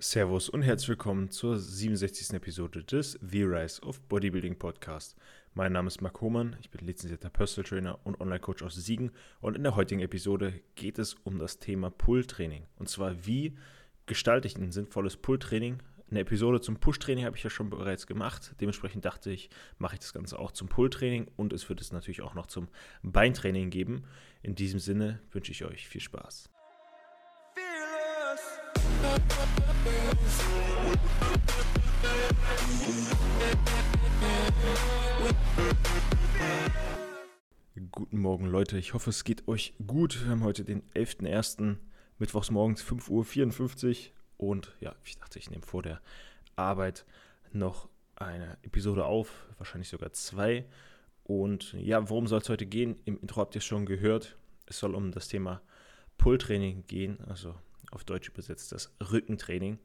Servus und herzlich willkommen zur 67. Episode des The Rise of Bodybuilding Podcast. Mein Name ist Marc Hohmann, ich bin lizenzierter Personal Trainer und Online-Coach aus Siegen und in der heutigen Episode geht es um das Thema Pull-Training. Und zwar, wie gestalte ich ein sinnvolles Pull-Training? Eine Episode zum Push-Training habe ich ja schon bereits gemacht. Dementsprechend dachte ich, mache ich das Ganze auch zum Pull-Training und es wird es natürlich auch noch zum Beintraining geben. In diesem Sinne wünsche ich euch viel Spaß. Guten Morgen Leute, ich hoffe es geht euch gut. Wir haben heute den 11.01. Mittwochs morgens 5.54 Uhr und ja, ich dachte, ich nehme vor der Arbeit noch eine Episode auf, wahrscheinlich sogar zwei. Und ja, worum soll es heute gehen? Im Intro habt ihr schon gehört. Es soll um das Thema Pull-Training gehen, also auf Deutsch übersetzt das Rückentraining.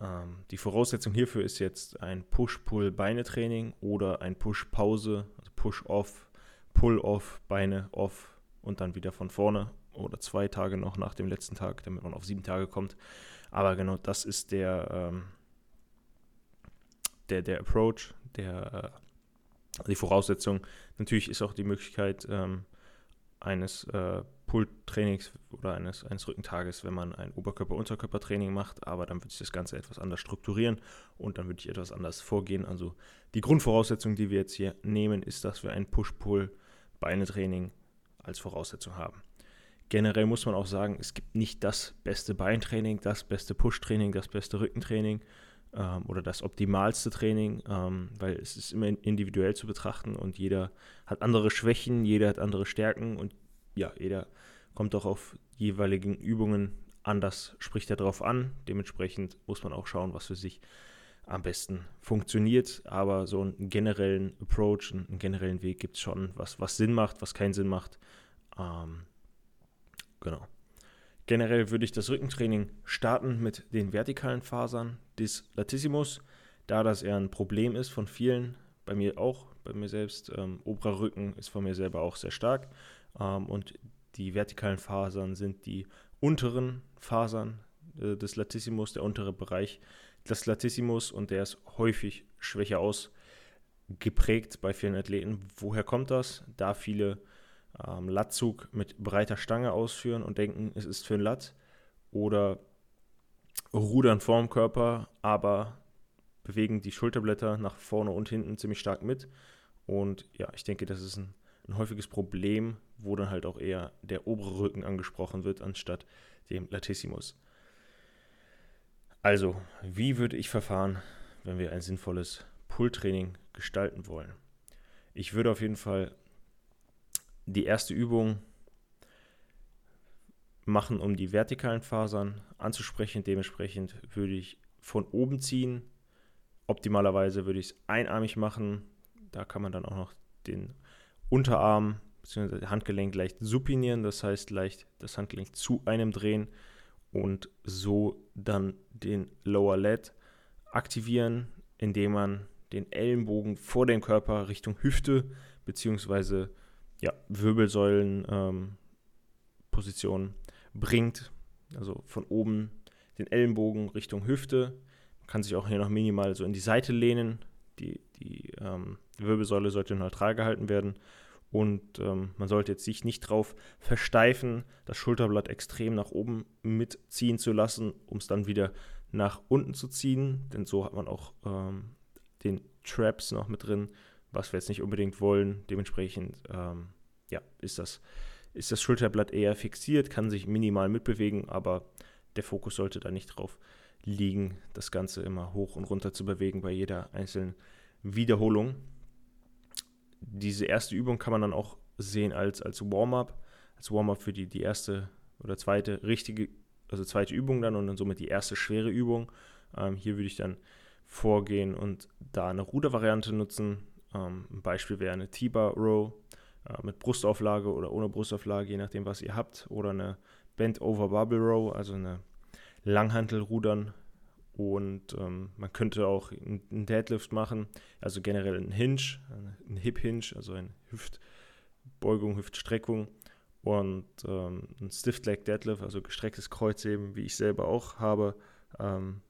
Ähm, die Voraussetzung hierfür ist jetzt ein Push-Pull-Beine-Training oder ein Push-Pause, also Push-Off, Pull-Off, Beine off und dann wieder von vorne oder zwei Tage noch nach dem letzten Tag, damit man auf sieben Tage kommt. Aber genau das ist der, ähm, der, der Approach, der, äh, die Voraussetzung. Natürlich ist auch die Möglichkeit ähm, eines äh, Pull-Trainings oder eines, eines Rückentages, wenn man ein Oberkörper-Unterkörper-Training macht, aber dann würde ich das Ganze etwas anders strukturieren und dann würde ich etwas anders vorgehen. Also die Grundvoraussetzung, die wir jetzt hier nehmen, ist, dass wir ein Push-Pull-Beine-Training als Voraussetzung haben. Generell muss man auch sagen, es gibt nicht das beste Beintraining, das beste Push-Training, das beste Rückentraining ähm, oder das optimalste Training, ähm, weil es ist immer individuell zu betrachten und jeder hat andere Schwächen, jeder hat andere Stärken und ja, jeder kommt auch auf jeweiligen Übungen anders, spricht er darauf an. Dementsprechend muss man auch schauen, was für sich am besten funktioniert. Aber so einen generellen Approach, einen generellen Weg gibt es schon, was, was Sinn macht, was keinen Sinn macht. Ähm, genau. Generell würde ich das Rückentraining starten mit den vertikalen Fasern des Latissimus, da das eher ein Problem ist von vielen, bei mir auch, bei mir selbst. Ähm, oberer Rücken ist von mir selber auch sehr stark. Ähm, und die vertikalen Fasern sind die unteren Fasern äh, des Latissimus, der untere Bereich des Latissimus und der ist häufig schwächer ausgeprägt bei vielen Athleten. Woher kommt das? Da viele ähm, Latzug mit breiter Stange ausführen und denken, es ist für ein Lat oder rudern vorm Körper, aber bewegen die Schulterblätter nach vorne und hinten ziemlich stark mit. Und ja, ich denke, das ist ein ein häufiges Problem, wo dann halt auch eher der obere Rücken angesprochen wird, anstatt dem Latissimus. Also, wie würde ich verfahren, wenn wir ein sinnvolles Pull-Training gestalten wollen? Ich würde auf jeden Fall die erste Übung machen, um die vertikalen Fasern anzusprechen. Dementsprechend würde ich von oben ziehen. Optimalerweise würde ich es einarmig machen. Da kann man dann auch noch den Unterarm bzw. Handgelenk leicht supinieren, das heißt leicht das Handgelenk zu einem drehen und so dann den Lower Lat aktivieren, indem man den Ellenbogen vor dem Körper Richtung Hüfte bzw. Ja, Wirbelsäulenposition ähm, bringt. Also von oben den Ellenbogen Richtung Hüfte. Man kann sich auch hier noch minimal so in die Seite lehnen. Die, die ähm, Wirbelsäule sollte neutral gehalten werden und ähm, man sollte jetzt sich nicht drauf versteifen, das Schulterblatt extrem nach oben mitziehen zu lassen, um es dann wieder nach unten zu ziehen. Denn so hat man auch ähm, den Traps noch mit drin, was wir jetzt nicht unbedingt wollen. Dementsprechend ähm, ja, ist, das, ist das Schulterblatt eher fixiert, kann sich minimal mitbewegen, aber der Fokus sollte da nicht drauf liegen, das Ganze immer hoch und runter zu bewegen bei jeder einzelnen Wiederholung diese erste Übung kann man dann auch sehen als, als Warm-up, als Warm-up für die, die erste oder zweite richtige, also zweite Übung dann und dann somit die erste schwere Übung. Ähm, hier würde ich dann vorgehen und da eine Rudervariante nutzen. Ähm, ein Beispiel wäre eine T-Bar Row äh, mit Brustauflage oder ohne Brustauflage, je nachdem, was ihr habt. Oder eine Bent Over Bubble Row, also eine Langhantelrudern und ähm, man könnte auch einen Deadlift machen, also generell einen Hinge, einen Hip Hinge, also eine Hüftbeugung, Hüftstreckung und ähm, ein Stiff Leg Deadlift, also gestrecktes Kreuzheben, wie ich selber auch habe. Ähm,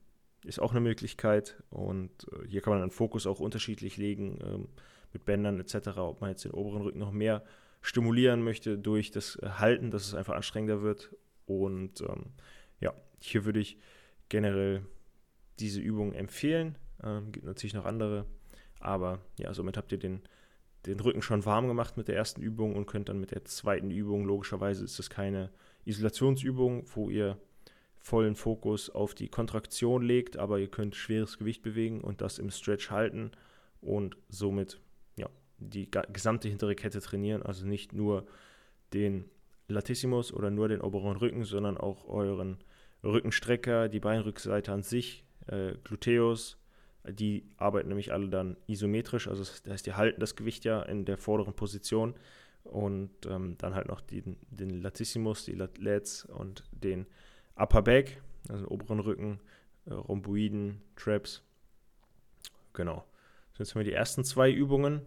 ist auch eine Möglichkeit. Und äh, hier kann man den Fokus auch unterschiedlich legen ähm, mit Bändern etc., ob man jetzt den oberen Rücken noch mehr stimulieren möchte durch das Halten, dass es einfach anstrengender wird. Und ähm, ja, hier würde ich generell diese Übung empfehlen. Ähm, gibt natürlich noch andere. Aber ja, somit habt ihr den, den Rücken schon warm gemacht mit der ersten Übung und könnt dann mit der zweiten Übung, logischerweise ist das keine Isolationsübung, wo ihr vollen Fokus auf die Kontraktion legt, aber ihr könnt schweres Gewicht bewegen und das im Stretch halten und somit ja, die gesamte hintere Kette trainieren, also nicht nur den Latissimus oder nur den oberen Rücken, sondern auch euren Rückenstrecker, die Beinrückseite an sich, äh, Gluteus, die arbeiten nämlich alle dann isometrisch, also das heißt, die halten das Gewicht ja in der vorderen Position und ähm, dann halt noch den, den Latissimus, die Lats und den Upper Back, also oberen Rücken, äh, Rhomboiden, Traps. Genau. So, jetzt haben wir die ersten zwei Übungen.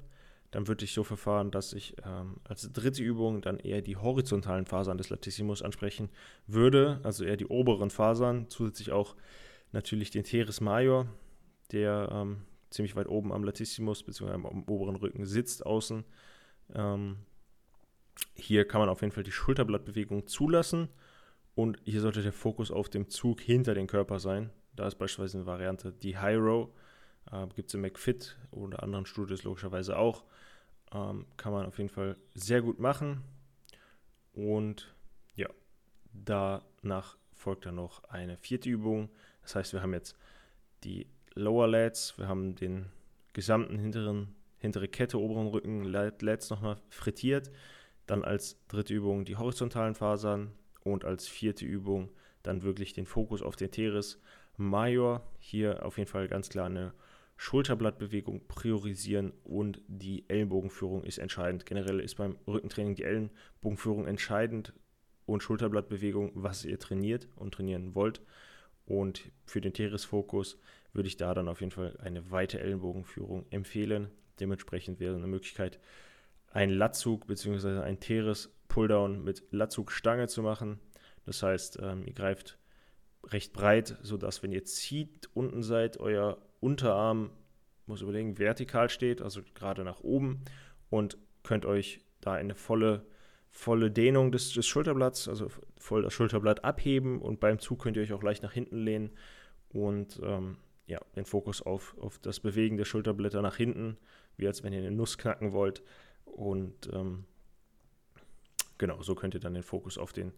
Dann würde ich so verfahren, dass ich ähm, als dritte Übung dann eher die horizontalen Fasern des Latissimus ansprechen würde, also eher die oberen Fasern, zusätzlich auch natürlich den Teres Major, der ähm, ziemlich weit oben am Latissimus bzw. am oberen Rücken sitzt außen. Ähm, hier kann man auf jeden Fall die Schulterblattbewegung zulassen und hier sollte der Fokus auf dem Zug hinter den Körper sein. Da ist beispielsweise eine Variante die High Row, äh, gibt es im McFit oder anderen Studios logischerweise auch. Ähm, kann man auf jeden Fall sehr gut machen. Und ja, danach folgt dann noch eine vierte Übung. Das heißt, wir haben jetzt die Lower Lats, wir haben den gesamten hinteren, hintere Kette, oberen Rücken, Lats nochmal frittiert. Dann als dritte Übung die horizontalen Fasern und als vierte Übung dann wirklich den Fokus auf den Teres Major. Hier auf jeden Fall ganz klar eine Schulterblattbewegung priorisieren und die Ellenbogenführung ist entscheidend. Generell ist beim Rückentraining die Ellenbogenführung entscheidend und Schulterblattbewegung, was ihr trainiert und trainieren wollt. Und für den Teres-Fokus würde ich da dann auf jeden Fall eine weite Ellenbogenführung empfehlen. Dementsprechend wäre eine Möglichkeit, ein Latzug bzw. ein Teres Pulldown mit Latzug-Stange zu machen. Das heißt, ähm, ihr greift recht breit, sodass, wenn ihr zieht, unten seid, euer Unterarm, muss überlegen, vertikal steht, also gerade nach oben und könnt euch da eine volle, volle Dehnung des, des Schulterblatts, also voll das Schulterblatt abheben und beim Zug könnt ihr euch auch leicht nach hinten lehnen und ähm, ja, den Fokus auf, auf das Bewegen der Schulterblätter nach hinten, wie als wenn ihr eine Nuss knacken wollt, und ähm, genau, so könnt ihr dann den Fokus auf den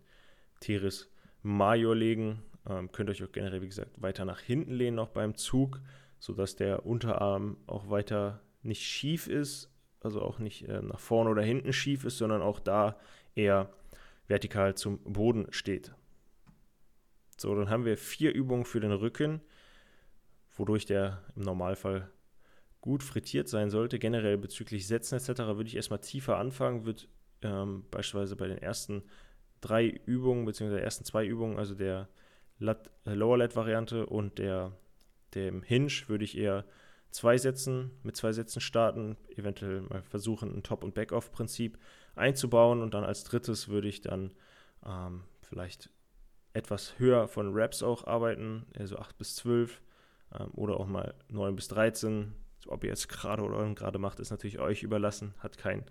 Teres Major legen. Ähm, könnt euch auch generell, wie gesagt, weiter nach hinten lehnen, auch beim Zug, sodass der Unterarm auch weiter nicht schief ist, also auch nicht äh, nach vorne oder hinten schief ist, sondern auch da eher vertikal zum Boden steht. So, dann haben wir vier Übungen für den Rücken, wodurch der im Normalfall gut frittiert sein sollte. Generell bezüglich Sätzen etc. würde ich erstmal tiefer anfangen, wird ähm, beispielsweise bei den ersten drei Übungen, beziehungsweise ersten zwei Übungen, also der Lat, Lower Lat Variante und der dem Hinge, würde ich eher zwei Sätzen mit zwei Sätzen starten, eventuell mal versuchen, ein Top- und Back-Off-Prinzip einzubauen und dann als drittes würde ich dann ähm, vielleicht etwas höher von Raps auch arbeiten, also 8 bis 12 ähm, oder auch mal 9 bis 13, ob ihr jetzt gerade oder ungerade macht, ist natürlich euch überlassen, hat keinen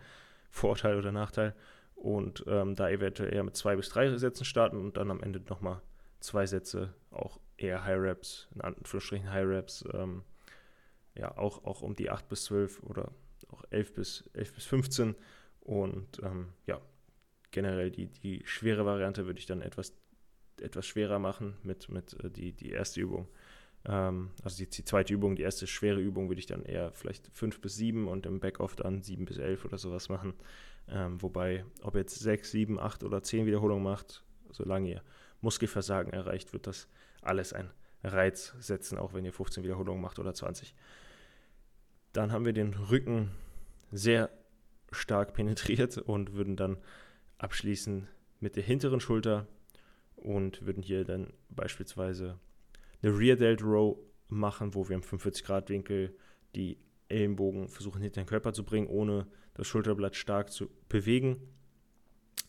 Vorteil oder Nachteil. Und ähm, da eventuell eher mit zwei bis drei Sätzen starten und dann am Ende nochmal zwei Sätze, auch eher High Reps, in Anführungsstrichen High Reps, ähm, ja, auch, auch um die 8 bis 12 oder auch 11 bis, 11 bis 15. Und ähm, ja, generell die, die schwere Variante würde ich dann etwas, etwas schwerer machen mit, mit äh, die, die erste Übung ähm, also die, die, zweite Übung, die erste schwere Übung würde ich dann eher vielleicht fünf bis sieben und im Backoff dann sieben bis elf oder sowas machen. Ähm, wobei, ob jetzt sechs, sieben, acht oder zehn Wiederholungen macht, solange ihr Muskelversagen erreicht, wird das alles ein Reiz setzen, auch wenn ihr 15 Wiederholungen macht oder 20. Dann haben wir den Rücken sehr stark penetriert und würden dann abschließen mit der hinteren Schulter und würden hier dann beispielsweise eine Rear Delt Row machen, wo wir im 45-Grad-Winkel die Ellenbogen versuchen hinter den Körper zu bringen, ohne das Schulterblatt stark zu bewegen.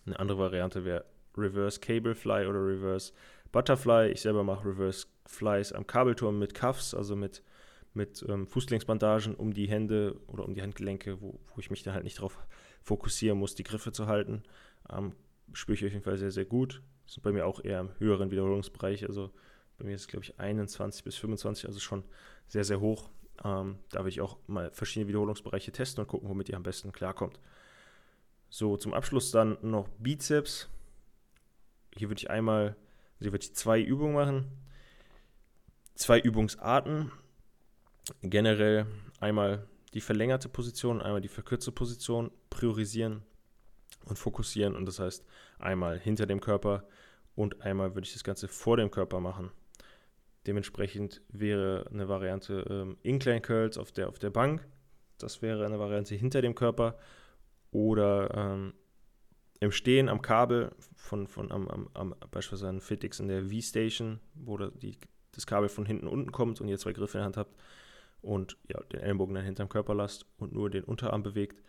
Eine andere Variante wäre Reverse Cable Fly oder Reverse Butterfly. Ich selber mache Reverse Flies am Kabelturm mit Cuffs, also mit, mit ähm, Fußgelenksbandagen um die Hände oder um die Handgelenke, wo, wo ich mich dann halt nicht darauf fokussieren muss, die Griffe zu halten. Ähm, spüre ich auf jeden Fall sehr, sehr gut. Das sind bei mir auch eher im höheren Wiederholungsbereich. Also bei mir ist es, glaube ich, 21 bis 25, also schon sehr, sehr hoch. Ähm, da will ich auch mal verschiedene Wiederholungsbereiche testen und gucken, womit ihr am besten klarkommt. So, zum Abschluss dann noch Bizeps. Hier würde ich einmal, also hier würde ich zwei Übungen machen. Zwei Übungsarten. Generell einmal die verlängerte Position, einmal die verkürzte Position priorisieren und fokussieren. Und das heißt, einmal hinter dem Körper und einmal würde ich das Ganze vor dem Körper machen. Dementsprechend wäre eine Variante ähm, Incline Curls auf der, auf der Bank. Das wäre eine Variante hinter dem Körper. Oder ähm, im Stehen am Kabel von, von am, am, am beispielsweise ein Fitix in der V-Station, wo die, das Kabel von hinten unten kommt und ihr zwei Griffe in der Hand habt und ja, den Ellenbogen dann hinterm Körper lasst und nur den Unterarm bewegt.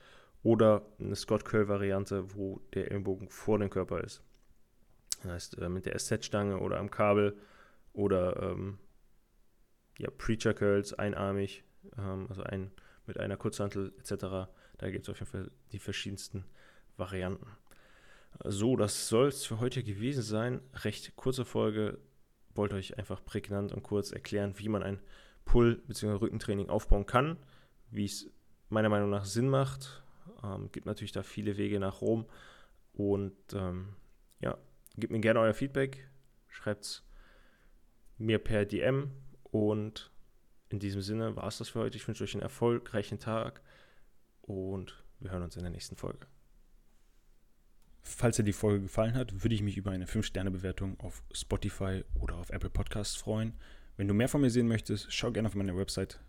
Oder eine Scott Curl-Variante, wo der Ellenbogen vor dem Körper ist. Das heißt, äh, mit der SZ-Stange oder am Kabel oder ähm, ja, Preacher Curls einarmig, ähm, also ein, mit einer Kurzhantel etc. Da gibt es auf jeden Fall die verschiedensten Varianten. So, das soll es für heute gewesen sein. Recht kurze Folge. Wollte euch einfach prägnant und kurz erklären, wie man ein Pull- bzw. Rückentraining aufbauen kann, wie es meiner Meinung nach Sinn macht. Ähm, gibt natürlich da viele Wege nach Rom. Und ähm, ja, gebt mir gerne euer Feedback. Schreibt es mir per DM. Und in diesem Sinne war es das für heute. Ich wünsche euch einen erfolgreichen Tag und wir hören uns in der nächsten Folge. Falls dir die Folge gefallen hat, würde ich mich über eine 5-Sterne-Bewertung auf Spotify oder auf Apple Podcasts freuen. Wenn du mehr von mir sehen möchtest, schau gerne auf meiner Website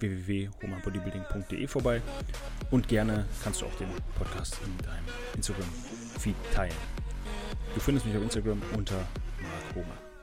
www.homabodybuilding.de vorbei und gerne kannst du auch den Podcast in deinem Instagram-Feed teilen. Du findest mich auf Instagram unter Mark Homer.